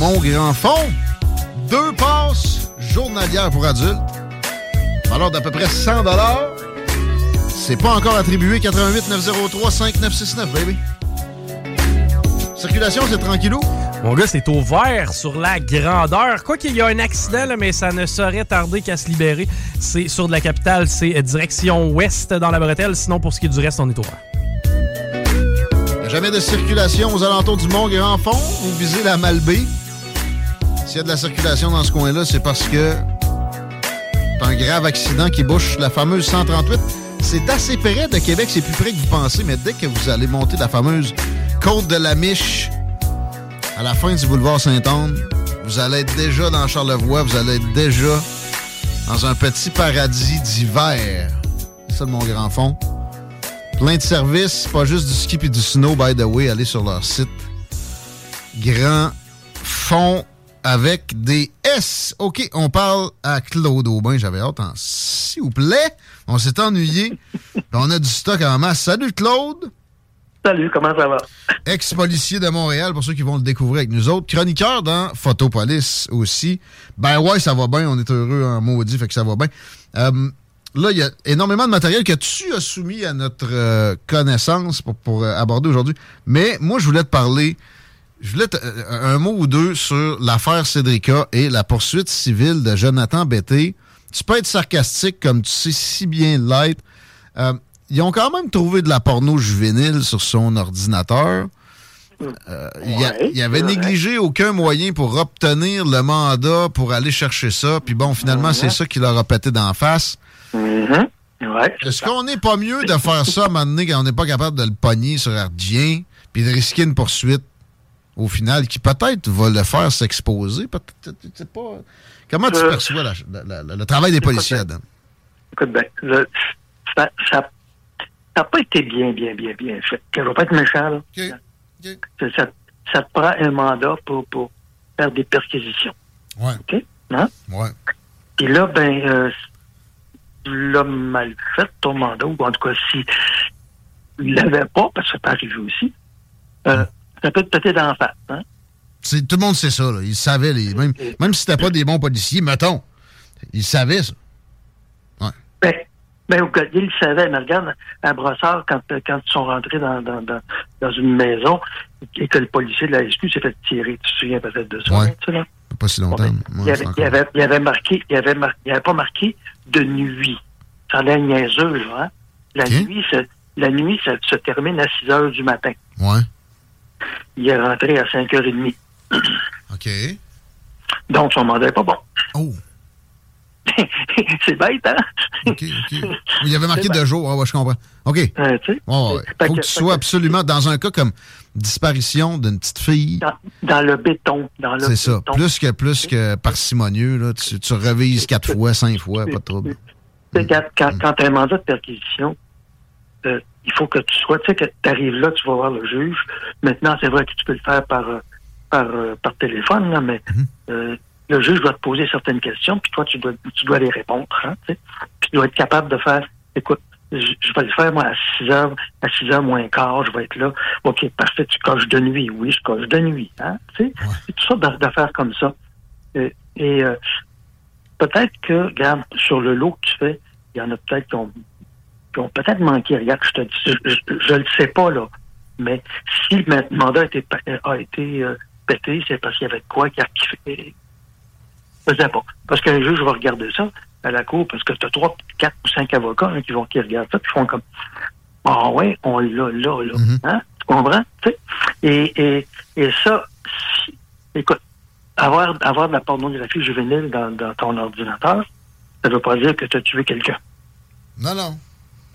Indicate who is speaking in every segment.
Speaker 1: Mont Grand Fond. Deux passes journalières pour adultes. Valeur d'à peu près 100 C'est pas encore attribué. 88 903 5969, baby. Circulation, c'est tranquillou.
Speaker 2: Mon gars, c'est au vert sur la grandeur. Quoi qu'il y a un accident, là, mais ça ne saurait tarder qu'à se libérer. C'est sur de la capitale, c'est direction ouest dans la bretelle. Sinon, pour ce qui est du reste, on est au vert.
Speaker 1: A jamais de circulation aux alentours du Mont Grand Fond. Vous visez la Malbaie. S'il y a de la circulation dans ce coin-là, c'est parce que c'est un grave accident qui bouche la fameuse 138. C'est assez près de Québec, c'est plus près que vous pensez, mais dès que vous allez monter la fameuse côte de la Miche, à la fin du boulevard Saint-Anne, vous allez être déjà dans Charlevoix, vous allez être déjà dans un petit paradis d'hiver. C'est ça, mon grand fond. Plein de services, pas juste du ski et du snow, by the way. Allez sur leur site. Grand fond avec des S. OK, on parle à Claude Aubin. J'avais hâte, hein. s'il vous plaît. On s'est ennuyé. on a du stock en masse. Salut, Claude.
Speaker 3: Salut, comment ça va?
Speaker 1: Ex-policier de Montréal, pour ceux qui vont le découvrir avec nous autres. Chroniqueur dans Photopolis aussi. Ben ouais, ça va bien. On est heureux en maudit, fait que ça va bien. Euh, là, il y a énormément de matériel que tu as soumis à notre euh, connaissance pour, pour euh, aborder aujourd'hui. Mais moi, je voulais te parler je voulais un mot ou deux sur l'affaire Cédrica et la poursuite civile de Jonathan Betté. Tu peux être sarcastique comme tu sais si bien l'être. Euh, ils ont quand même trouvé de la porno juvénile sur son ordinateur. Euh, il, avait négligé aucun moyen pour obtenir le mandat pour aller chercher ça. Puis bon, finalement, c'est ça qui leur a pété d'en face.
Speaker 3: Mm-hmm.
Speaker 1: Est-ce qu'on n'est pas mieux de faire ça maintenant quand on n'est pas capable de le pogner sur Ardien puis de risquer une poursuite? Au final, qui peut-être va le faire s'exposer. Pas... Comment tu euh, perçois le travail des policiers, Adam?
Speaker 3: Écoute bien, ça n'a pas été bien, bien, bien, bien fait. Je ne vais pas être méchant, là. Ça, ça, te prend un mandat pour, pour faire des perquisitions.
Speaker 1: Ouais.
Speaker 3: OK? Hein?
Speaker 1: Ouais.
Speaker 3: Et là, ben, euh, l'homme mal fait ton mandat, ou en tout cas, si il l'avait pas, parce que ça peut arriver aussi, euh, ça peut te péter dans la face. Hein?
Speaker 1: Tout le monde sait ça. Là. Ils savaient, les, même, même si c'était pas des bons policiers, mettons, ils savaient ça. Ouais.
Speaker 3: Ben, ben, ils le savaient, mais regarde, à Brossard, quand, quand ils sont rentrés dans, dans, dans, dans une maison et que le policier de la SQ s'est fait tirer, tu te souviens peut-être de ça?
Speaker 1: Ouais.
Speaker 3: Sais,
Speaker 1: pas si longtemps.
Speaker 3: ben, il, y avait, il, avait, il, avait, marqué, il avait, mar, il avait pas marqué de nuit. Ça allait niaiseux, là, hein? La
Speaker 1: okay.
Speaker 3: nuit, la nuit, ça se termine à 6 heures du matin.
Speaker 1: Ouais
Speaker 3: il est rentré à 5h30.
Speaker 1: OK.
Speaker 3: Donc, son mandat n'est pas bon.
Speaker 1: Oh.
Speaker 3: c'est bête, hein?
Speaker 1: OK, OK. Il y avait marqué deux jours, ah, ouais, je comprends. OK.
Speaker 3: Euh, tu sais,
Speaker 1: oh, ouais. Faut que, que tu sois absolument dans un cas comme disparition d'une petite fille.
Speaker 3: Dans, dans, le béton.
Speaker 1: C'est ça. Plus que, plus que parcimonieux, là, tu, tu revises quatre fois, cinq fois, pas de trouble.
Speaker 3: Quand, quand, quand tu as un mandat de perquisition, euh, il faut que tu sois, tu sais, que tu arrives là, tu vas voir le juge. Maintenant, c'est vrai que tu peux le faire par par, par téléphone, là, mais
Speaker 1: Mhm.
Speaker 3: euh, le juge va te poser certaines questions, puis toi, tu dois, tu dois les répondre. Hein, tu sais. Puis tu dois être capable de faire, écoute, je, je vais le faire, moi, à 6 heures, à 6 heures moins quart, je vais être là. OK, parfait, tu coches de nuit. Oui, je coche de nuit. Hein, tu sais. C'est tout sortes d'affaires comme ça. Et, et euh, peut-être que, regarde, sur le lot que tu fais, il y en a peut-être qui ont, qui ont peut-être manqué. Regarde, je te dis, je, je, je le sais pas, là. Mais si le mandat a été, a été euh, pété, c'est parce qu'il y avait de quoi qui, qui faisait pas. Parce qu'un juge va regarder ça à la cour, parce que tu as trois, quatre ou cinq avocats hein, qui vont qui regardent ça, puis font comme Ah ouais, on l'a là, là.
Speaker 1: Mhm.
Speaker 3: hein? Tu comprends? Et, et, et ça, si- écoute, avoir, avoir de la pornographie juvénile dans, dans ton ordinateur, ça veut pas dire que tu as tué quelqu'un.
Speaker 1: Non, non.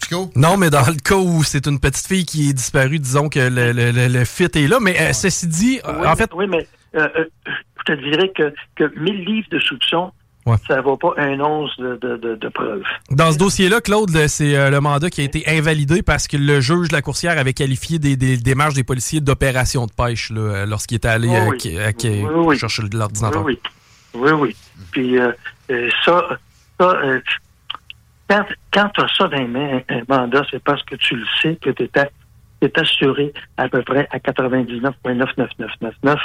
Speaker 1: Chico?
Speaker 2: Non, mais dans le cas où c'est une petite fille qui est disparue, disons que le, le, le- le fit est là. Mais euh, ceci dit, euh,
Speaker 3: Oui,
Speaker 2: en fait,
Speaker 3: oui, mais euh, euh, je te dirais que, que 1000 livres de soupçons,
Speaker 2: Ouais.
Speaker 3: ça vaut pas un once de, de, de, de preuves.
Speaker 2: dans ce dossier-là, Claude, c'est euh, le mandat qui a été invalidé parce que le juge de la coursière avait qualifié des, des démarches des policiers d'opération de pêche lorsqu'il était allé euh,
Speaker 3: oui.
Speaker 2: qui-
Speaker 3: Oui, oui.
Speaker 2: chercher l'ordinateur.
Speaker 3: oui. Oui, oui. Puis euh, ça, ça euh, quand, quand tu as ça dans les mains, un mandat, c'est parce que tu le sais que tu es, assuré à peu près à 99,99999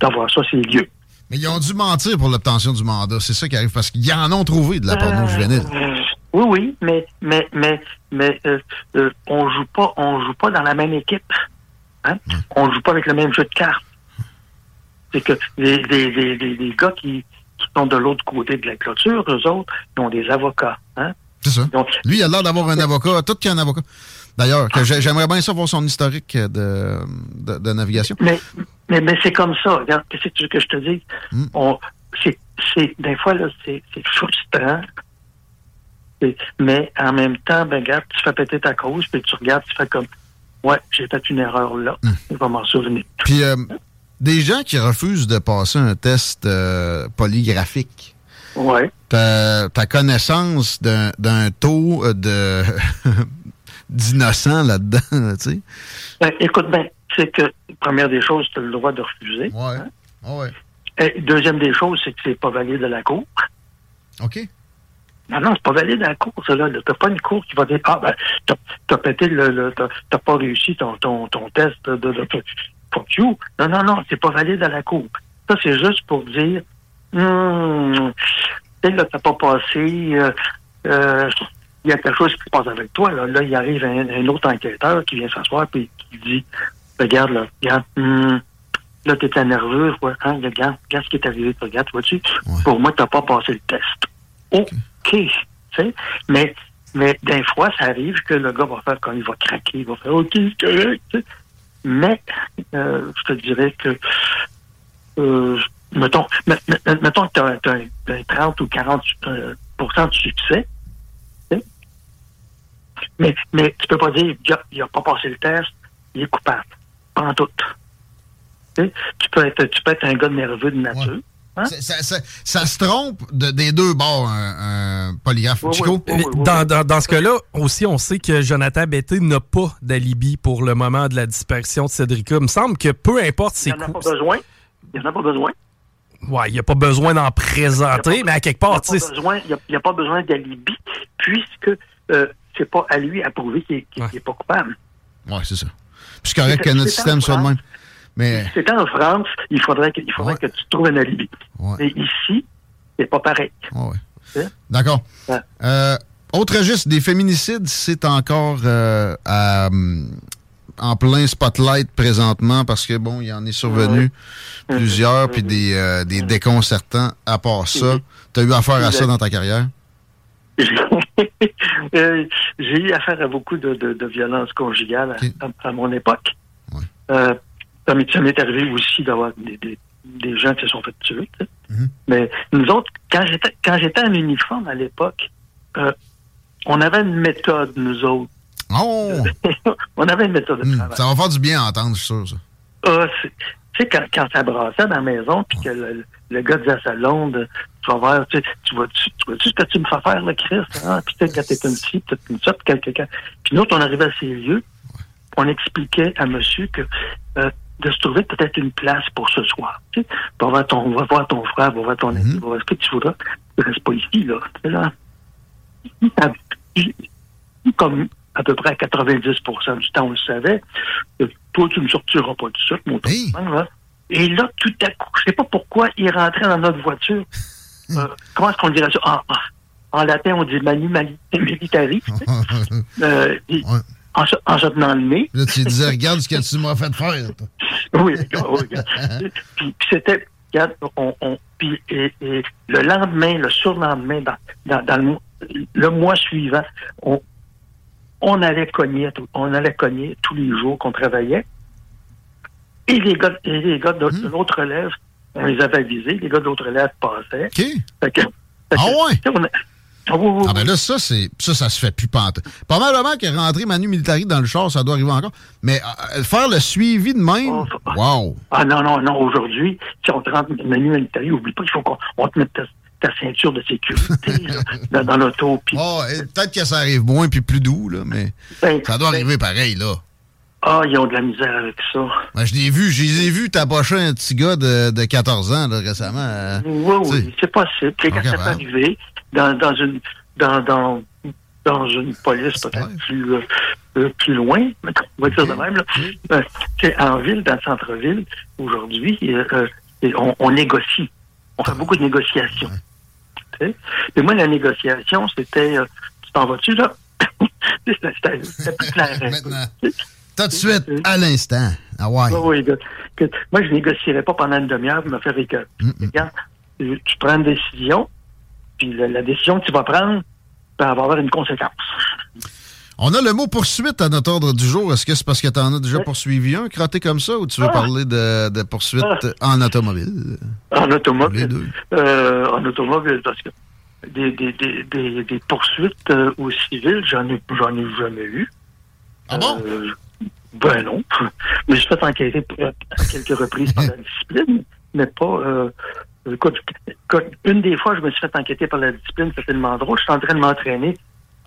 Speaker 3: d'avoir ça, c'est lieu.
Speaker 1: Mais ils ont dû mentir pour l'obtention du mandat. C'est ça qui arrive parce qu'ils en ont trouvé de la porno juvénile.
Speaker 3: Euh, oui, oui, mais mais mais mais euh, euh, on joue pas on joue pas dans la même équipe. Hein? On joue pas avec le même jeu de cartes. C'est que les, les, les, les, les gars qui, qui sont de l'autre côté de la clôture, eux autres, ils ont des avocats. Hein?
Speaker 1: C'est ça.
Speaker 3: Donc,
Speaker 1: Lui, il a l'air d'avoir un avocat, tout qui a un avocat. D'ailleurs, j'aimerais bien savoir son historique de, de, de navigation.
Speaker 3: Mais, mais, mais c'est comme ça. Regarde, qu'est-ce que tu veux que je te dise?
Speaker 1: Mm.
Speaker 3: On, c'est, c'est, des fois, là, c'est, c'est frustrant. Mais en même temps, ben, regarde, tu fais péter ta cause, puis tu regardes, tu fais comme, ouais, j'ai fait une erreur là.
Speaker 1: Mm.
Speaker 3: Je vais m'en souvenir.
Speaker 1: Puis, euh, des gens qui refusent de passer un test euh, polygraphique,
Speaker 3: Ouais.
Speaker 1: ta, ta connaissance d'un taux euh, de d'innocents là-dedans, là, tu sais?
Speaker 3: Ben, écoute bien, c'est que, première des choses, tu as le droit de refuser.
Speaker 1: Ouais. Ouais.
Speaker 3: Et deuxième des choses, c'est que c'est pas valide à la cour.
Speaker 1: OK.
Speaker 3: Non, non, c'est pas valide à la cour, ça, là. T'as pas une cour qui va dire, ah, ben, t'as, pété le, le t'as, pas réussi ton, ton, ton test de, de, de. Non, non, non, c'est pas valide à la cour. Ça, c'est juste pour dire, hum, là, t'as pas passé, euh, euh, il y a quelque chose qui se passe avec toi, là. Là, il arrive un, un autre enquêteur qui vient s'asseoir puis qui dit, regarde, là, regarde, hum, là, t'étais nerveux, ouais, hein, regarde, regarde ce qui est arrivé, regarde, vois-tu,
Speaker 1: Ouais.
Speaker 3: pour moi, t'as pas passé le test. OK, tu sais, mais, mais des fois, ça arrive que le gars va faire quand il va craquer, il va faire OK, c'est correct. Mais, euh, je te dirais que, euh, mettons, me- me- mettons que tu as, un 30 ou 40 euh, de succès, mais, mais tu peux pas dire il a, pas passé le test, il est coupable. Pas en tout. Tu peux être, tu peux être un gars nerveux de nature. Hein?
Speaker 1: Ça, ça- ça- ça se trompe de- des deux bords, un, un polygraphe.
Speaker 3: Oui,
Speaker 1: Chico?
Speaker 3: oui. Oui, oui.
Speaker 2: Dans, dans, dans ce cas-là, aussi, on sait que Jonathan Betté n'a pas d'alibi pour le moment de la disparition de Cédrica. Il me semble que peu importe
Speaker 3: Il
Speaker 2: ses
Speaker 3: n'y en a pas
Speaker 2: coups.
Speaker 3: besoin. Il n'y en a pas besoin.
Speaker 2: Ouais, il n'y a pas besoin d'en présenter,
Speaker 3: pas-
Speaker 2: mais à quelque
Speaker 3: n'y
Speaker 2: part, tu sais.
Speaker 3: il y a- il y a pas besoin d'alibi, puisque euh, c'est pas à lui à prouver qu'il n'est
Speaker 2: Ouais.
Speaker 3: pas coupable.
Speaker 1: Ouais, c'est ça. Puis c'est correct
Speaker 3: C'est-
Speaker 1: que notre
Speaker 3: c'est
Speaker 1: système soit le même. Mais,
Speaker 3: Si c'était en France, il faudrait que, il faudrait
Speaker 1: Ouais.
Speaker 3: que tu trouves un alibi.
Speaker 1: ouais,
Speaker 3: Mais ici, c'est pas pareil.
Speaker 1: ouais, ouais.
Speaker 3: Hein?
Speaker 1: D'accord.
Speaker 3: Ouais.
Speaker 1: Euh, autre registre, des féminicides, c'est encore euh, à, hum, en plein spotlight présentement parce que, bon, il y en est survenu
Speaker 3: Ouais.
Speaker 1: plusieurs, puis des, euh, des déconcertants à part ça.
Speaker 3: Mhm.
Speaker 1: Tu as eu affaire à ça dans ta carrière?
Speaker 3: Euh, J'ai eu affaire à beaucoup de, de, de violences conjugales à,
Speaker 1: Ok.
Speaker 3: à- à mon époque.
Speaker 1: Ouais.
Speaker 3: Euh, ça m'est arrivé aussi d'avoir des, des, des gens qui se sont fait tuer.
Speaker 1: Mhm.
Speaker 3: Mais nous autres, quand j'étais quand j'étais en uniforme à l'époque, euh, on avait une méthode, nous autres.
Speaker 1: Oh!
Speaker 3: on avait une méthode de
Speaker 1: Hum,
Speaker 3: travail.
Speaker 1: ça va faire du bien à entendre, je suis sûr, ça.
Speaker 3: Ah, c'est- tu sais, quand, quand ça brassait dans la maison, puis que le, le gars disait à sa blonde, tu vas voir, tu tu vois-tu tu vois-tu ce que tu me fais faire, le Christ? Hein? Puis tu sais, quand t'es une ci, peut-être une puis quelqu'un. Puis nous, on arrivait à ces lieux, on expliquait à monsieur que euh, de se trouver peut-être une place pour ce soir. Tu sais, va voir ton, va voir ton frère, va voir ton ami,
Speaker 1: Mhm.
Speaker 3: va voir ce que tu voudras. Tu restes pas ici, là. Tu sais, là. Comme à peu près à 90% du temps, on le savait, euh, toi, tu ne sortiras pas du ça, mon
Speaker 1: Hey.
Speaker 3: Hein, là. Et là, tout à coup, je sais pas pourquoi, il rentrait dans notre voiture. Euh, comment est-ce qu'on dirait ça? En, en- en latin, on dit manu militari. Euh,
Speaker 1: Ouais.
Speaker 3: en, se, en se tenant le nez.
Speaker 1: Là, tu disais, regarde ce que tu m'as fait faire.
Speaker 3: oui, oui, regarde. puis, puis c'était, regarde, on, on, puis et, et le lendemain, le surlendemain, dans, dans, dans le, mois- le mois suivant, on, on allait cogner, on allait cogner tous les jours qu'on travaillait. Et les gars, et les gars de, de l'autre relève, on les avait avisés, les gars de l'autre relève passaient.
Speaker 1: OK.
Speaker 3: Fait que- fait
Speaker 1: Ah
Speaker 3: que,
Speaker 1: ouais?
Speaker 3: ah
Speaker 1: Ah ben là, ça, c'est ça, ça se fait plus pente. Probablement que rentrer Manu Militari dans le char, ça doit arriver encore. Mais euh, faire le suivi de même,
Speaker 3: Oh,
Speaker 1: wow!
Speaker 3: Ah non, non, non, aujourd'hui, si on te rentre Manu Militari, oublie pas qu'il faut qu'on on te mette ta, ceinture de sécurité là, dans, dans l'auto.
Speaker 1: Oh, et peut-être que ça arrive moins puis plus doux, là, mais
Speaker 3: ben,
Speaker 1: ça doit
Speaker 3: ben,
Speaker 1: arriver pareil, là.
Speaker 3: Ah, ils ont de la misère avec ça.
Speaker 1: Ben, je l'ai vu, je les ai vus tapocher un petit gars de, de 14 ans, là, récemment. euh,
Speaker 3: Oui, oui, c'est possible. Quand ça peut
Speaker 1: ben.
Speaker 3: arriver dans, dans une dans, dans, dans une police peut-être plus, euh, euh, plus loin, on va dire de même. Là. Euh, en ville, dans le centre-ville, aujourd'hui, on, on négocie. On fait beaucoup de négociations. Sais? Et moi, la négociation, c'était euh, tu t'en vas-tu là? C'était plus clair.
Speaker 1: Tout de suite, à l'instant. Ah ouais.
Speaker 3: Oui. Que- moi, je négocierais pas pendant une demi-heure pour me faire écœurer.
Speaker 1: Mm, mm.
Speaker 3: Regarde, tu prends une décision, puis la, la décision que tu vas prendre va avoir une conséquence.
Speaker 1: On a le mot poursuite à notre ordre du jour. Est-ce que c'est parce que tu en as déjà poursuivi un, crotté comme ça, ou tu veux
Speaker 3: Ah.
Speaker 1: parler de, de poursuite
Speaker 3: Ah.
Speaker 1: en automobile?
Speaker 3: En
Speaker 1: Les
Speaker 3: automobile.
Speaker 1: deux.
Speaker 3: Euh, en automobile, parce que des, des, des, des, des poursuites euh, au civil, j'en ai, j'en ai jamais eu.
Speaker 1: Ah bon?
Speaker 3: Euh, ben non. Mais je fait enquêter à quelques reprises par la discipline, mais pas. Euh, écoute, écoute, une des fois, je me suis fait enquêter par la discipline, c'était tellement drôle. Je suis en train de m'entraîner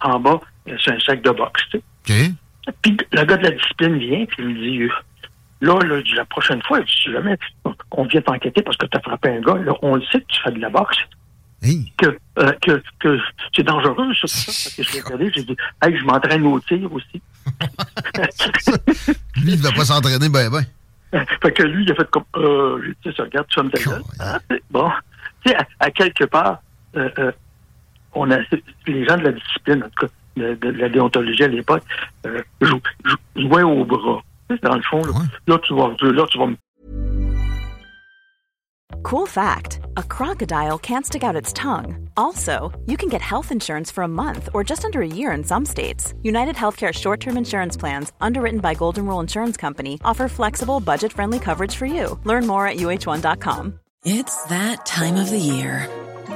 Speaker 3: en bas euh, sur un sac de boxe. Tu sais.
Speaker 1: OK.
Speaker 3: Puis le gars de la discipline vient, puis il me dit euh, Là, là, la prochaine fois, si jamais on vient t'enquêter parce que tu as frappé un gars, là, on le sait que tu fais de la boxe,
Speaker 1: Hey.
Speaker 3: que, euh, que, que c'est dangereux, ça. ça. Que je l'ai regardé, j'ai dit Hey, je m'entraîne au tir aussi.
Speaker 1: Lui, il ne va pas s'entraîner ben ben.
Speaker 3: fait que lui, il a fait comme, euh, dit, ça, regarde, tu vas me ta.
Speaker 1: Cool.
Speaker 3: Ah, c'est bon. Tu sais, à, à quelque part, euh, euh, on a, les gens de la discipline, en tout cas, de, de la déontologie à l'époque, euh, jou- jou- jouaient au bras. Dans le fond, là,
Speaker 1: Ouais.
Speaker 3: là, tu vas, là, tu vas me
Speaker 4: Cool fact a crocodile can't stick out its tongue. Also, you can get health insurance for a month or just under a year in some states. United Healthcare short term insurance plans, underwritten by Golden Rule Insurance Company, offer flexible, budget friendly coverage for you. Learn more at uh1.com.
Speaker 5: It's that time of the year.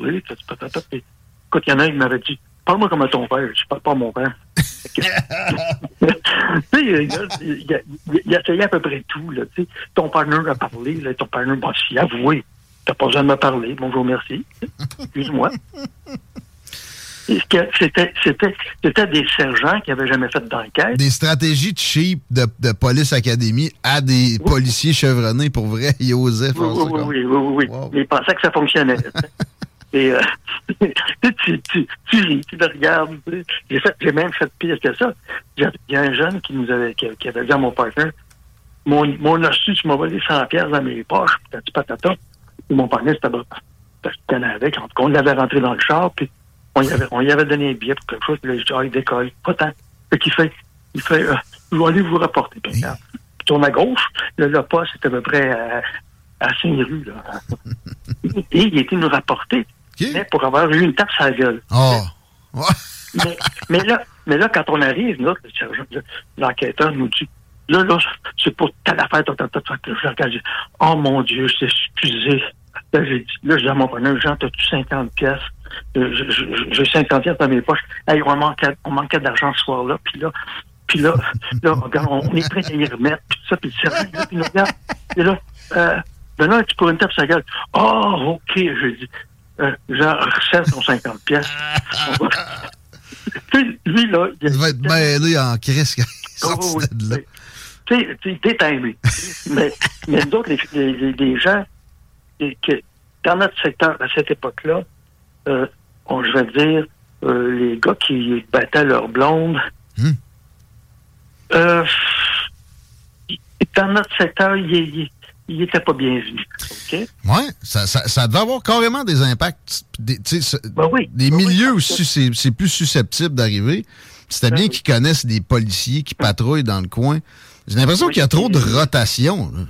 Speaker 3: parler. Écoute, il y en a qui m'avait dit Parle-moi comme à ton père. Je parle pas à mon père. Tu sais, il, essayé à peu près tout. Là, ton partenaire a parlé, là, ton partenaire m'a dit avoué. T'as pas besoin de me parler. Bonjour, merci. Excuse-moi. C'était, c'était, c'était des sergents qui avaient jamais fait d'enquête.
Speaker 1: Des stratégies cheap de, de police académie à des policiers chevronnés, pour vrai. Ils osaient
Speaker 3: Oui, oui, oui, oui, oui, oui.
Speaker 1: Wow.
Speaker 3: Ils pensaient que ça fonctionnait. Et euh, tu, tu, tu ris, tu le regardes. J'ai, fait, j'ai même fait pire que ça. Il y a- un jeune qui nous avait, qui, qui avait dit à mon partenaire Mon, mon tu m'as volé 100 pièces dans mes poches, dit patata. Et mon partenaire, c'était parce avec. En tout cas, on l'avait rentré dans le char, puis on y avait, on y avait donné un billet pour quelque chose, puis là, j'ai dit, ah, il décolle. Pas tant. Fait qu'il fait, il fait, euh, je vais aller vous rapporter. Puis, regarde. Il tourne à gauche, le, le poste était à peu près à, à Saint-Rue, là. Et il était nous rapporter,
Speaker 1: OK.
Speaker 3: mais pour avoir eu une tape sur la gueule.
Speaker 1: Oh.
Speaker 3: Mais, mais là, mais là, quand on arrive, là, l'enquêteur nous dit, là, là, c'est pour telle affaire, je regarde, je dis, oh mon Dieu, c'est excusé. Là, j'ai dit, là, je dis à mon partenaire, Jean, t'as-tu 50 pièces? Euh, je- je- J'ai 50 pièces dans mes poches. Hey, on manquait, on manquait d'argent ce soir-là, puis là, puis là, là, regarde, on est prêt à y remettre, puis ça, puis là, puis nous regarde, et là, euh, ben là, tu pourrais une tape sur la gueule. Oh, OK, j'ai dit, euh, Jean, recèle ton 50 pièces. Lui, là.
Speaker 1: Il va être mêlé en crise quand il
Speaker 3: Oh,
Speaker 1: sortit
Speaker 3: oui,
Speaker 1: de là.
Speaker 3: oui. Tu sais, détimé. mais, mais nous autres, les, les, les gens, et que, dans notre secteur, à cette époque-là, euh, on, je vais dire, euh, les gars qui battaient leur blonde,
Speaker 1: Hmm.
Speaker 3: euh, dans notre secteur, il n'était pas bienvenu. OK?
Speaker 1: Ouais, ça, ça, ça doit avoir carrément des impacts. Des,
Speaker 3: Ben oui.
Speaker 1: des
Speaker 3: Ben oui,
Speaker 1: milieux
Speaker 3: parce
Speaker 1: aussi, c'est c'est plus susceptible d'arriver. C'était
Speaker 3: Ben
Speaker 1: bien
Speaker 3: oui.
Speaker 1: qu'ils connaissent des policiers qui patrouillent dans le coin. J'ai l'impression
Speaker 3: Oui.
Speaker 1: qu'il y a trop de rotation. là.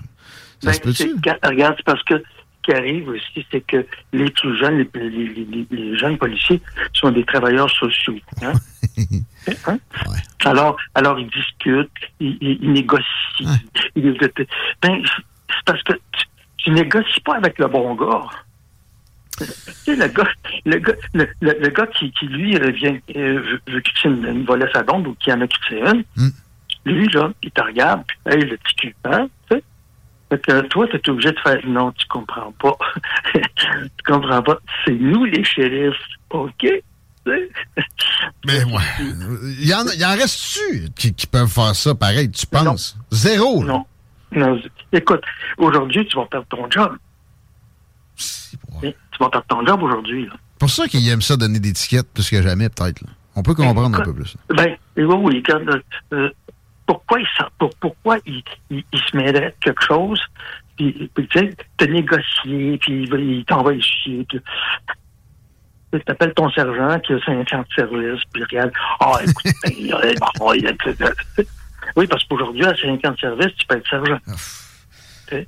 Speaker 1: Ça
Speaker 3: Ben,
Speaker 1: se peut-tu?
Speaker 3: Regarde, c'est parce que ce qui arrive aussi, c'est que les plus jeunes, les, les- les- jeunes policiers sont des travailleurs sociaux. Hein? Hein?
Speaker 1: Ouais.
Speaker 3: Alors, alors ils discutent, ils, ils- ils négocient.
Speaker 1: Ouais.
Speaker 3: Ils- ben, c'est parce que tu, tu négocies pas avec le bon gars. Tu sais, le gars, le gars, le, le- le gars qui, qui, lui, vient, euh, veut, veut quitter une, à bombe ou qui en a quitté une,
Speaker 1: Mm.
Speaker 3: lui, là, il te regarde, puis, hey, le petit cul, hein, tu sais. Fait que toi, tu es obligé de faire non, tu comprends pas. tu comprends pas. C'est nous les shérifs, OK?
Speaker 1: Mais ouais. Il y en, il y en reste-tu qui, qui peuvent faire ça pareil, tu penses? Zéro. là.
Speaker 3: Non. Non. Écoute, aujourd'hui, tu vas perdre ton job.
Speaker 1: C'est
Speaker 3: Tu vas perdre ton job aujourd'hui. là.
Speaker 1: pour ça qu'ils aiment ça donner des tickets plus que jamais, peut-être. On peut comprendre un peu plus.
Speaker 3: Ben, oui, oui, quand, euh, pourquoi il, pour- pourquoi il, il, il se mêlerait de quelque chose, puis, tu sais, te négocier, puis il, va- il t'envoie chier, puis tu t'appelles ton sergent qui a 5 ans de service, puis regarde, ah, écoute, ben, il a- bon, il a- oui, parce qu'aujourd'hui, à 5 ans de service, tu peux être sergent.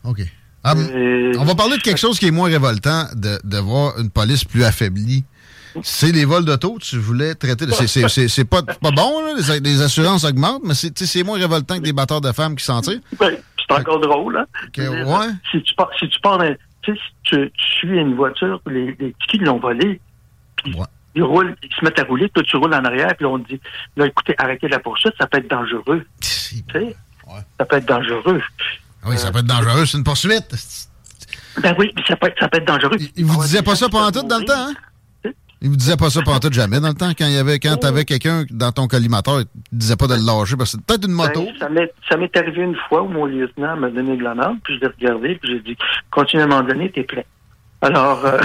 Speaker 1: OK. Ah,
Speaker 3: Euh,
Speaker 1: on va parler de quelque chose qui est moins révoltant, de, de voir une police plus affaiblie. C'est les vols d'auto, tu voulais traiter de... c'est- pas, pas bon, là, les, les assurances augmentent, mais c'est moins révoltant que des batteurs de femmes qui s'en tirent.
Speaker 3: Ben, c'est encore drôle, hein?
Speaker 1: Ouais.
Speaker 3: Si tu pars, si tu pars si tu, tu suis une voiture, les, les petits qui l'ont volé, puis
Speaker 1: Ouais.
Speaker 3: Ils roulent, ils se mettent à rouler, toi tu roules en arrière, puis on te dit, là, écoutez, arrêtez la poursuite, ça peut être dangereux?
Speaker 1: Ouais.
Speaker 3: Ça peut être dangereux.
Speaker 1: Oui, ça peut être dangereux, c'est une poursuite.
Speaker 3: Ben oui, ça peut être, ça peut être dangereux.
Speaker 1: Il, il vous
Speaker 3: Ah,
Speaker 1: disait
Speaker 3: des
Speaker 1: pas ça pendant tout dans le temps, hein? Il vous disait pas ça pendant tout jamais dans le temps, quand il y avait, quand t'avais quelqu'un dans ton collimateur, il te disait pas de le lâcher parce que c'est peut-être une moto.
Speaker 3: Ben, ça m'est ça m'est arrivé une fois où mon lieutenant m'a donné de la merde, puis je l'ai regardé, puis j'ai dit, continue à m'en donner, t'es prêt. Alors, euh,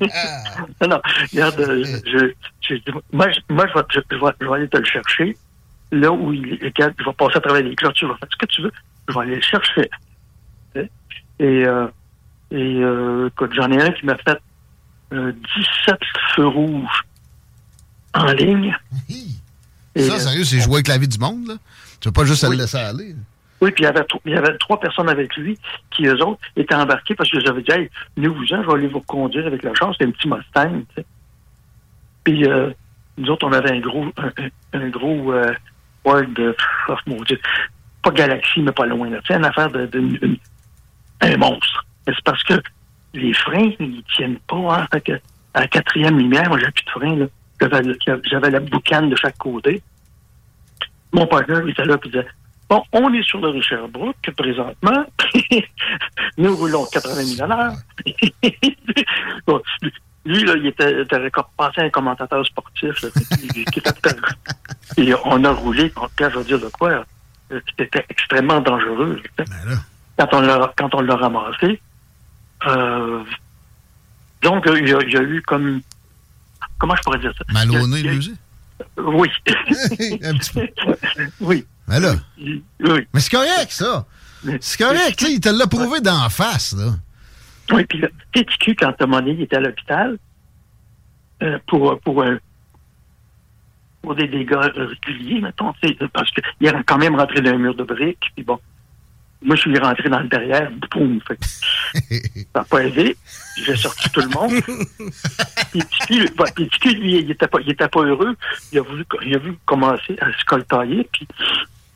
Speaker 3: non, non, regarde, euh, je, je, je- moi, je, moi je, vais, je, je vais, je vais aller te le chercher. Là où il est, quand je vais passer à travers les clôtures, je vais faire ce que tu veux, je vais aller le chercher. Tu? Et, euh, et euh, écoute, j'en ai un qui m'a fait euh, 17 feux rouges en ligne. Et,
Speaker 1: Ça,
Speaker 3: euh,
Speaker 1: sérieux, c'est jouer avec la vie du monde, là. Tu veux pas juste
Speaker 3: Oui.
Speaker 1: le laisser aller.
Speaker 3: Oui, puis il y avait trois personnes avec lui qui, eux autres, étaient embarqués parce que j'avais dit, hey, venez-vous-en, je vais aller vous conduire avec la chance. C'était un petit Mustang, tu sais. Puis, euh, nous autres, on avait un gros, un, un- gros, euh, Ford, euh, oh, mon Dieu, pas Galaxy, mais pas loin, sais, une affaire de, de- un monstre. C'est parce que les freins, ils tiennent pas, hein. Fait que, à la quatrième lumière, moi, j'avais plus de frein. J'avais, la boucane de chaque côté. Mon partenaire, il était là, puis il disait, Bon, on est sur le rue Sherbrooke présentement. Nous roulons 80 000 à l'heure. Bon, lui, là, il était, était récompensé un commentateur sportif. là, qui- Et on a roulé, quand je veux dire de quoi, euh, c'était extrêmement dangereux.
Speaker 1: Ben.
Speaker 3: Quand on l'a, quand on l'a ramassé, euh, donc, il y, a, il y a eu comme, comment je pourrais dire ça?
Speaker 1: Malonné, lui aussi.
Speaker 3: Oui.
Speaker 1: Un petit peu.
Speaker 3: oui.
Speaker 1: Mais là.
Speaker 3: Oui.
Speaker 1: Mais c'est correct, ça. C'est correct, tu sais, il te l'a prouvé d'en face, là.
Speaker 3: Oui, puis le cul, quand à un moment donné, il était à l'hôpital? Euh, pour, pour, euh, pour des dégâts euh, réguliers, mettons, parce qu'il est quand même rentré dans un mur de briques, puis bon, moi, je suis rentré dans le derrière, boum, fait ça n'a pas aidé, j'ai sorti tout le monde. puis lui, il était pas, il était pas heureux, il a voulu, il a vu commencer à se coltailler, puis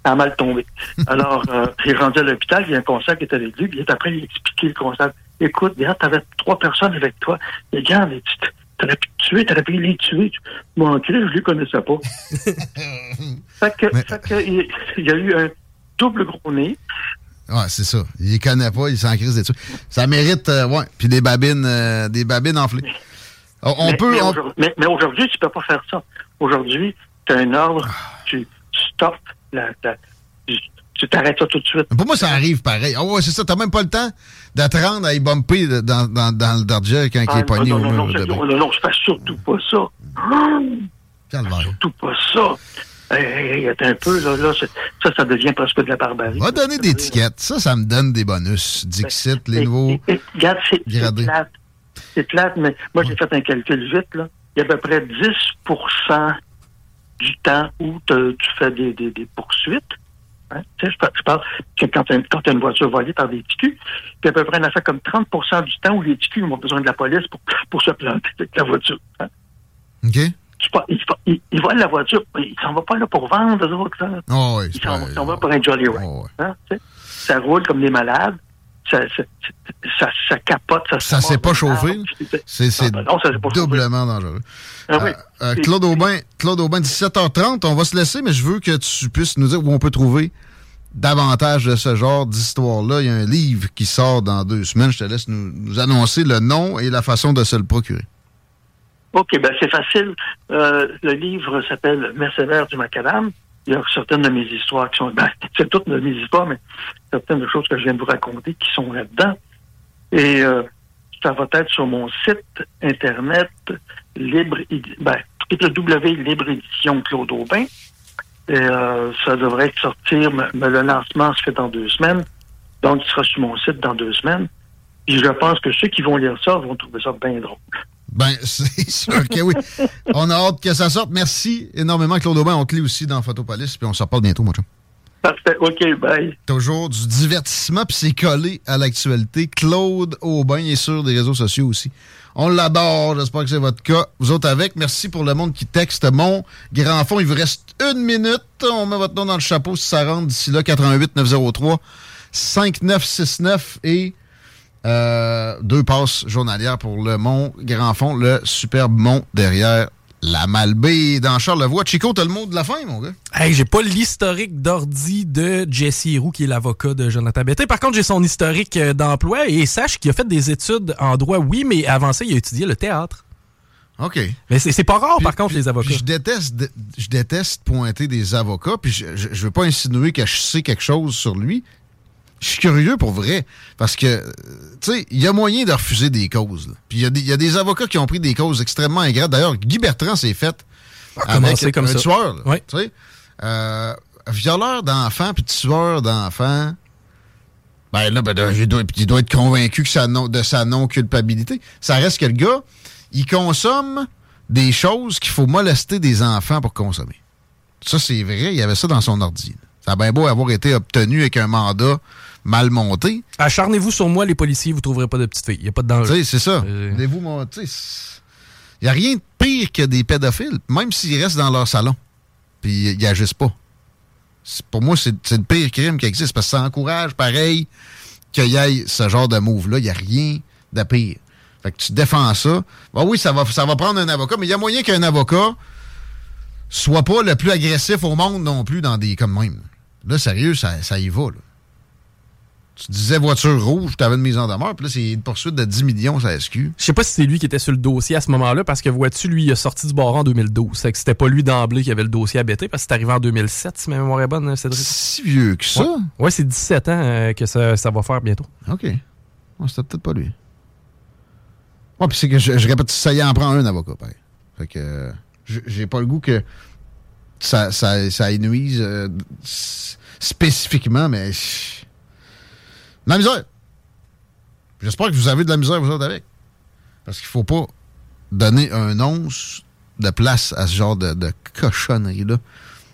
Speaker 3: a mal tombé. Alors, euh, j'ai rendu à l'hôpital, il y a un conseil qui était avec lui, puis après, il a expliqué le conseil. Écoute, regarde, t'avais trois personnes avec toi. Et regarde, tu t'aurais pu tuer, t'aurais pu les tuer. Mon Christ, je les connaissais pas. fait que,
Speaker 1: Mais-
Speaker 3: fait que, il, il y a eu un double gros nez.
Speaker 1: Ouais, c'est ça. Il les connaît pas, il s'en crise dessus. Ça mérite, euh, ouais. Puis des babines, euh, des babines enflées. On
Speaker 3: mais,
Speaker 1: peut.
Speaker 3: Mais,
Speaker 1: on-
Speaker 3: mais- mais aujourd'hui, tu peux pas faire ça. Aujourd'hui, tu as un ordre,
Speaker 1: Ah.
Speaker 3: tu stops, la, la- tu- t'arrêtes ça tout de suite.
Speaker 1: Pour moi, ça arrive pareil. Ah ouais, c'est ça. T'as même pas le temps de te rendre à y bumper dans, dans, dans le Dodger quand il
Speaker 3: Ah,
Speaker 1: est pogné
Speaker 3: non,
Speaker 1: au
Speaker 3: non,
Speaker 1: mur
Speaker 3: non, non, non, je fais surtout pas ça.
Speaker 1: Calvaire.
Speaker 3: Surtout pas ça. Hey, hey, attends un peu, là, là, ça, ça devient presque de la barbarie.
Speaker 1: Va donner des tickets. Ça, ça me donne des bonus. Dixit, les
Speaker 3: Et-
Speaker 1: nouveaux.
Speaker 3: regarde, c'est plate. C'est plate, mais moi, j'ai fait un calcul vite, là. Il y a à peu près 10 du temps où te- tu fais des, des, des poursuites. Hein? Tu sais, je, par- je parle que quand tu as une voiture volée par des TQ, puis à peu près, on a fait comme 30% du temps où les TQ ont besoin de la police pour, pour se planter avec la voiture. Hein?
Speaker 1: OK?
Speaker 3: Ils, volent la voiture, mais ils s'en vont pas là pour vendre, eux autres. Là.
Speaker 1: Oh, oui,
Speaker 3: Ils s'en vont- pour un Jolly Ride.
Speaker 1: Oh, ouais.
Speaker 3: Hein, tu sais. ça roule comme des malades. Ça, ça, ça, ça capote. Ça,
Speaker 1: Ça s'est pas chauffé? C'est
Speaker 3: chauffé.
Speaker 1: doublement dangereux.
Speaker 3: Ah oui.
Speaker 1: Euh, euh, Claude Aubin, Claude Aubin, 17h30, on va se laisser, mais je veux que tu puisses nous dire où on peut trouver davantage de ce genre d'histoire-là. Il y a un livre qui sort dans deux semaines. Je te laisse nous, nous annoncer le nom et la façon de se le procurer.
Speaker 3: OK, ben c'est facile. Euh, le livre s'appelle Mercenaires du Macadam. Il y a certaines de mes histoires qui sont... Ben, c'est toutes de mes histoires, mais certaines des choses que je viens de vous raconter qui sont là-dedans. Et euh, ça va être sur mon site Internet libre... Ben, Claude Aubin. Et euh, ça devrait sortir... mais- le lancement se fait dans deux semaines. Donc, il sera sur mon site dans deux semaines. Puis je pense que ceux qui vont lire ça vont trouver ça bien drôle.
Speaker 1: Ben, c'est sûr que oui. On a hâte que ça sorte. Merci énormément, Claude Aubin. On te lit aussi dans Photopolis, puis on s'en reparle bientôt, mon chum.
Speaker 3: Parfait. OK, bye.
Speaker 1: Toujours du divertissement, puis c'est collé à l'actualité. Claude Aubin est sur des réseaux sociaux aussi. On l'adore, j'espère que c'est votre cas. Vous autres avec, merci pour le monde qui texte. Mon grand fond, il vous reste une minute. On met votre nom dans le chapeau si ça rentre d'ici là. 88 903 5969 et euh, deux passes journalières pour le Mont Grand Fond, le superbe mont derrière la Malbaie dans Charlevoix. Chico, t'as le mot de la fin, mon gars?
Speaker 2: Hey, j'ai pas l'historique d'ordi de Jesse Roux, qui est l'avocat de Jonathan Betté. Par contre, j'ai son historique euh, d'emploi et sache qu'il a fait des études en droit, oui, mais avant ça, il a étudié le théâtre.
Speaker 1: OK.
Speaker 2: Mais c'est pas rare,
Speaker 1: Puis-
Speaker 2: par contre,
Speaker 1: puis-
Speaker 2: les avocats.
Speaker 1: je déteste, je déteste pointer des avocats, puis je, je, je veux pas insinuer que je sais quelque chose sur lui. Je suis curieux pour vrai, parce que, tu sais, il y a moyen de refuser des causes. là. Puis il y, a des- il y a des avocats qui ont pris des causes extrêmement ingrates. D'ailleurs, Guy Bertrand s'est fait avec
Speaker 2: commencer comme
Speaker 1: un
Speaker 2: ça.
Speaker 1: tueur. là,
Speaker 2: Oui.
Speaker 1: Tu sais, euh, violeur d'enfants puis tueur d'enfants. Ben là, ben, il, doit, il doit être convaincu que sa non- de sa non-culpabilité. Ça reste que le gars, il consomme des choses qu'il faut molester des enfants pour consommer. Ça, c'est vrai, il y avait ça dans son ordi. là. Ça a bien beau avoir été obtenu avec un mandat mal monté.
Speaker 2: Acharnez-vous sur moi, les policiers, vous trouverez pas de petite fille. Il y a pas de danger.
Speaker 1: c'est ça.
Speaker 2: Euh.
Speaker 1: Il n'y a rien de pire que des pédophiles, même s'ils restent dans leur salon. Puis ils agissent pas. Pour moi, c'est c'est le pire crime qui existe parce que ça encourage, pareil, qu'il y ait ce genre de move-là. Il n'y a rien de pire. Fait que tu défends ça. Ben oui, ça va, ça va prendre un avocat, mais il y a moyen qu'un avocat soit pas le plus agressif au monde non plus dans des comme même. Là, sérieux, ça, ça y va. Là. Tu disais voiture rouge, tu avais une mise en demeure, puis là, c'est une poursuite de 10 millions, ça SQ.
Speaker 2: Je sais pas si c'est lui qui était sur le dossier à ce moment-là, parce que vois-tu, lui, il a sorti du barreau en 2012. C'est que c'était pas lui d'emblée qui avait le dossier à bêter, parce que c'est arrivé en 2007, si ma mémoire est bonne, hein, Cédric.
Speaker 1: Si vieux que ça?
Speaker 2: Ouais, Ouais, c'est 17 ans euh, que ça, ça va faire bientôt.
Speaker 1: OK. Ouais, C'était peut-être pas lui. Ouais, puis c'est que je, je répète, ça y en prend un avocat, pareil. Fait que euh, j'ai pas le goût que ça, ça, ça euh, spécifiquement, mais. De la misère. J'espère que vous avez de la misère, vous autres, avec. Parce qu'il faut pas donner un once de place à ce genre de, de cochonnerie-là.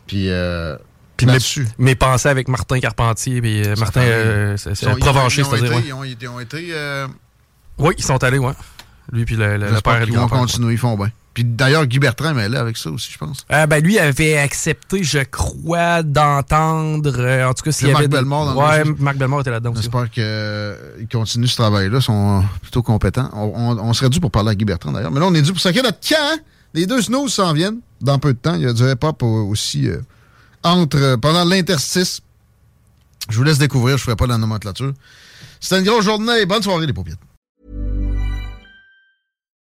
Speaker 1: Puis, euh,
Speaker 2: Puis mes, mes pensées avec Martin Carpentier, puis euh, Martin euh,
Speaker 1: Ils
Speaker 2: Provencher,
Speaker 1: ils ont
Speaker 2: c'est-à-dire.
Speaker 1: été-
Speaker 2: ouais.
Speaker 1: Ils ont, ils ont été. euh,
Speaker 2: Oui, ils sont allés, ouais. Lui, puis le, le, le père et le
Speaker 1: qu'ils vont continuer, ils font bien. Puis d'ailleurs, Guy Bertrand est là avec ça aussi, je pense.
Speaker 2: Euh, ben, lui avait accepté, je crois, d'entendre. euh, en tout cas, s'il y
Speaker 1: C'est
Speaker 2: avait.
Speaker 1: Marc
Speaker 2: des-
Speaker 1: dans le
Speaker 2: Ouais. Marc Bellemare était là-dedans.
Speaker 1: J'espère qu'ils continuent ce travail-là, sont plutôt compétents. On, on- on serait dû pour parler à Guy Bertrand d'ailleurs. Mais là, on est dû pour sacrer notre camp. hein? Les deux snooze s'en viennent dans peu de temps. Il y a du hip-hop euh, aussi euh, entre, euh, pendant l'interstice. Je vous laisse découvrir, je ne ferai pas la nomenclature. C'était une grosse journée. Bonne soirée, les paupiètes.